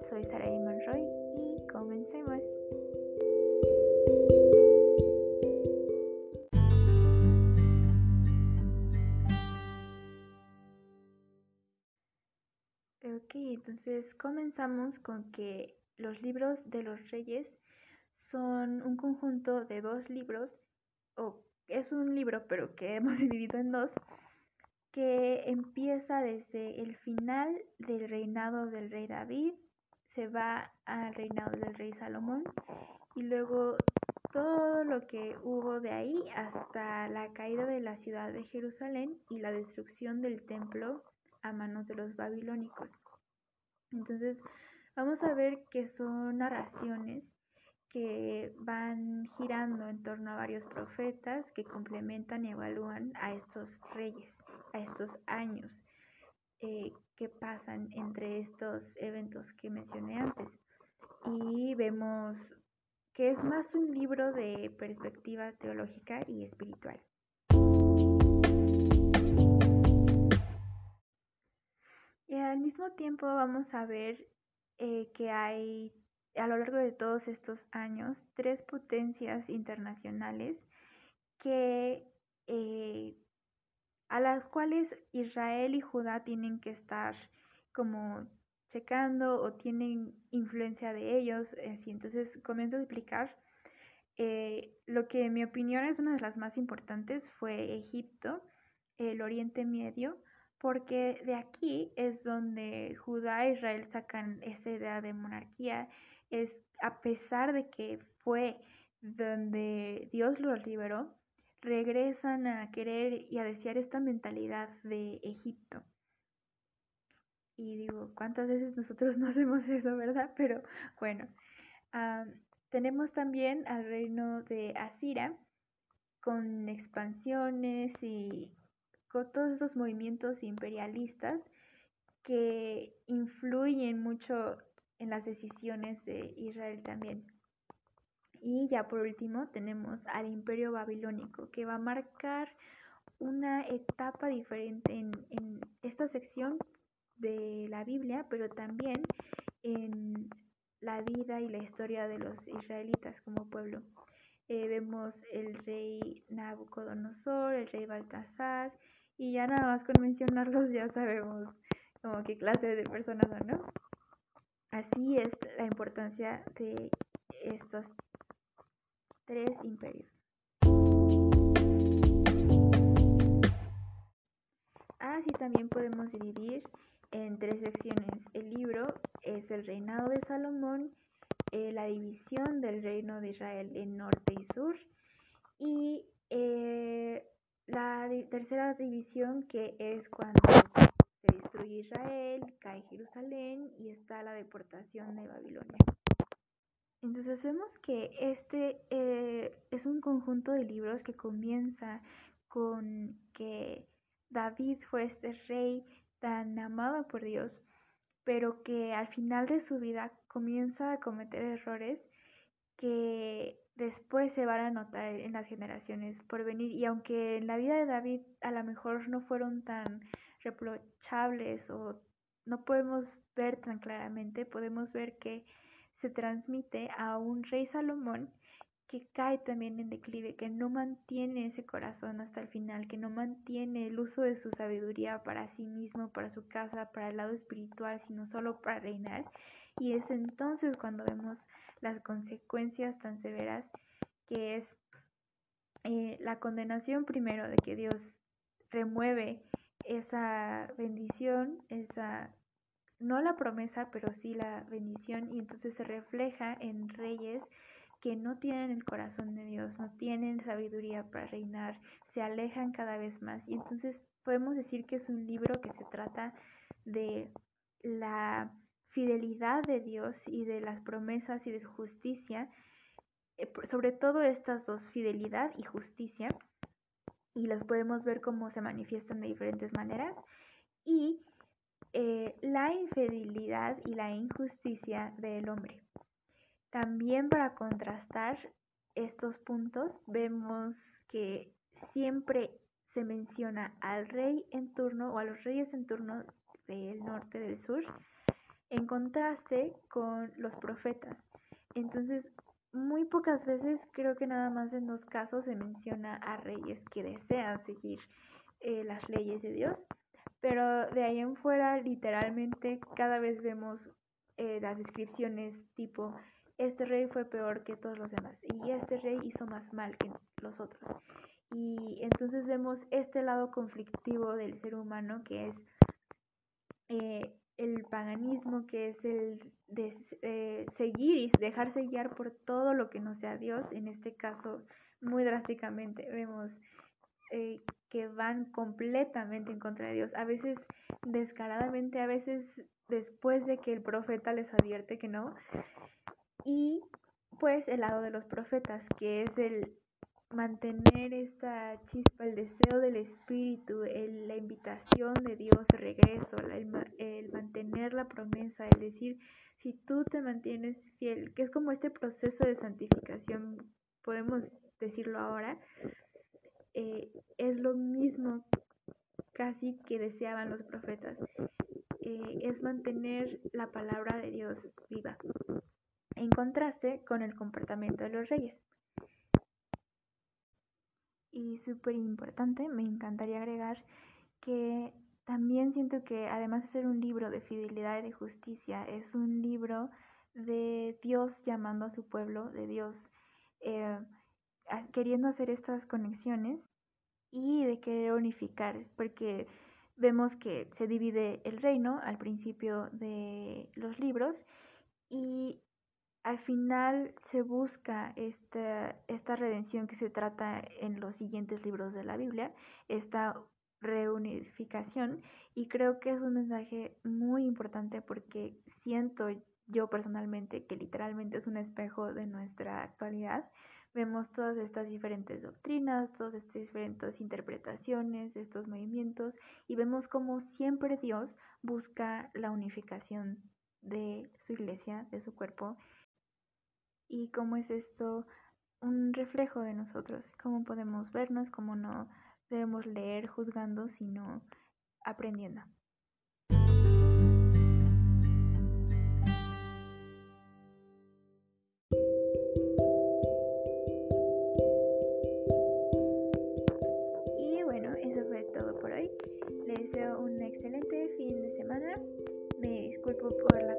soy Saraí Monroy y comencemos. Ok, entonces comenzamos con que los libros de los reyes son un conjunto de dos libros, o es un libro pero que hemos dividido en dos, que empieza desde el final del reinado del rey David, se va al reinado del rey Salomón y luego todo lo que hubo de ahí hasta la caída de la ciudad de Jerusalén y la destrucción del templo a manos de los babilónicos. Entonces, vamos a ver que son narraciones que van girando en torno a varios profetas que complementan y evalúan a estos reyes, a estos años eh, que pasan entre estos eventos que mencioné antes. Y vemos que es más un libro de perspectiva teológica y espiritual. Y al mismo tiempo vamos a ver eh, que hay a lo largo de todos estos años tres potencias internacionales que eh, a las cuales Israel y Judá tienen que estar como checando o tienen influencia de ellos. Así, entonces comienzo a explicar eh, lo que en mi opinión es una de las más importantes fue Egipto, el Oriente Medio, porque de aquí es donde Judá e Israel sacan esta idea de monarquía es a pesar de que fue donde Dios los liberó, regresan a querer y a desear esta mentalidad de Egipto. Y digo, ¿cuántas veces nosotros no hacemos eso, verdad? Pero bueno, tenemos también al reino de Asira con expansiones y con todos estos movimientos imperialistas que influyen mucho en las decisiones de Israel también. Y ya por último tenemos al imperio babilónico que va a marcar una etapa diferente en, esta sección de la Biblia, pero también en la vida y la historia de los israelitas como pueblo. Eh, vemos el rey Nabucodonosor, el rey Baltasar, y ya nada más con mencionarlos ya sabemos como qué clase de personas son, ¿no? Así es la importancia de estos tres imperios. Así también podemos dividir en tres secciones. El libro es el reinado de Salomón, eh, la división del reino de Israel en norte y sur y eh, la tercera división que es cuando se destruye Israel, cae Jerusalén y está la deportación de Babilonia. Entonces vemos que este eh, es un conjunto de libros que comienza con que David fue este rey tan amado por Dios, pero que al final de su vida comienza a cometer errores que después se van a notar en las generaciones por venir. Y aunque en la vida de David a lo mejor no fueron tan reprochables o no podemos ver tan claramente, podemos ver que se transmite a un rey Salomón que cae también en declive, que no mantiene ese corazón hasta el final, que no mantiene el uso de su sabiduría para sí mismo, para su casa, para el lado espiritual, sino solo para reinar. Y es entonces cuando vemos las consecuencias tan severas que es eh, la condenación primero de que Dios remueve esa bendición, esa, no la promesa, pero sí la bendición, y entonces se refleja en reyes que no tienen el corazón de Dios, no tienen sabiduría para reinar, se alejan cada vez más. Y entonces podemos decir que es un libro que se trata de la fidelidad de Dios y de las promesas y de su justicia, eh, sobre todo estas dos, fidelidad y justicia, y las podemos ver cómo se manifiestan de diferentes maneras. Y eh, la infidelidad y la injusticia del hombre. También para contrastar estos puntos vemos que siempre se menciona al rey en turno o a los reyes en turno del norte del sur en contraste con los profetas. Entonces, muy pocas veces, creo que nada más en dos casos se menciona a reyes que desean seguir eh, las leyes de Dios, pero de ahí en fuera, literalmente, cada vez vemos eh, las descripciones tipo, este rey fue peor que todos los demás y este rey hizo más mal que los otros. Y entonces vemos este lado conflictivo del ser humano que es eh, el paganismo, que es el de eh, seguir y dejarse guiar por todo lo que no sea Dios. En este caso, muy drásticamente, vemos eh, que van completamente en contra de Dios, a veces descaradamente, a veces después de que el profeta les advierte que no. Y pues el lado de los profetas, que es el mantener esta chispa, el deseo del espíritu, la invitación de Dios de regreso, el, mantener la promesa, el decir, si tú te mantienes fiel, que es como este proceso de santificación, podemos decirlo ahora, eh, es lo mismo casi que deseaban los profetas, eh, es mantener la palabra de Dios viva, en contraste con el comportamiento de los reyes. Y súper importante, me encantaría agregar que también siento que además de ser un libro de fidelidad y de justicia, es un libro de Dios llamando a su pueblo, de Dios eh, queriendo hacer estas conexiones y de querer unificar, porque vemos que se divide el reino al principio de los libros y al final se busca esta, esta redención que se trata en los siguientes libros de la Biblia, esta reunificación, y creo que es un mensaje muy importante porque siento yo personalmente que literalmente es un espejo de nuestra actualidad. Vemos todas estas diferentes doctrinas, todas estas diferentes interpretaciones, estos movimientos, y vemos como siempre Dios busca la unificación de su iglesia, de su cuerpo, y cómo es esto un reflejo de nosotros, cómo podemos vernos, cómo no debemos leer juzgando, sino aprendiendo. Y bueno, eso fue todo por hoy. Les deseo un excelente fin de semana. Me disculpo por la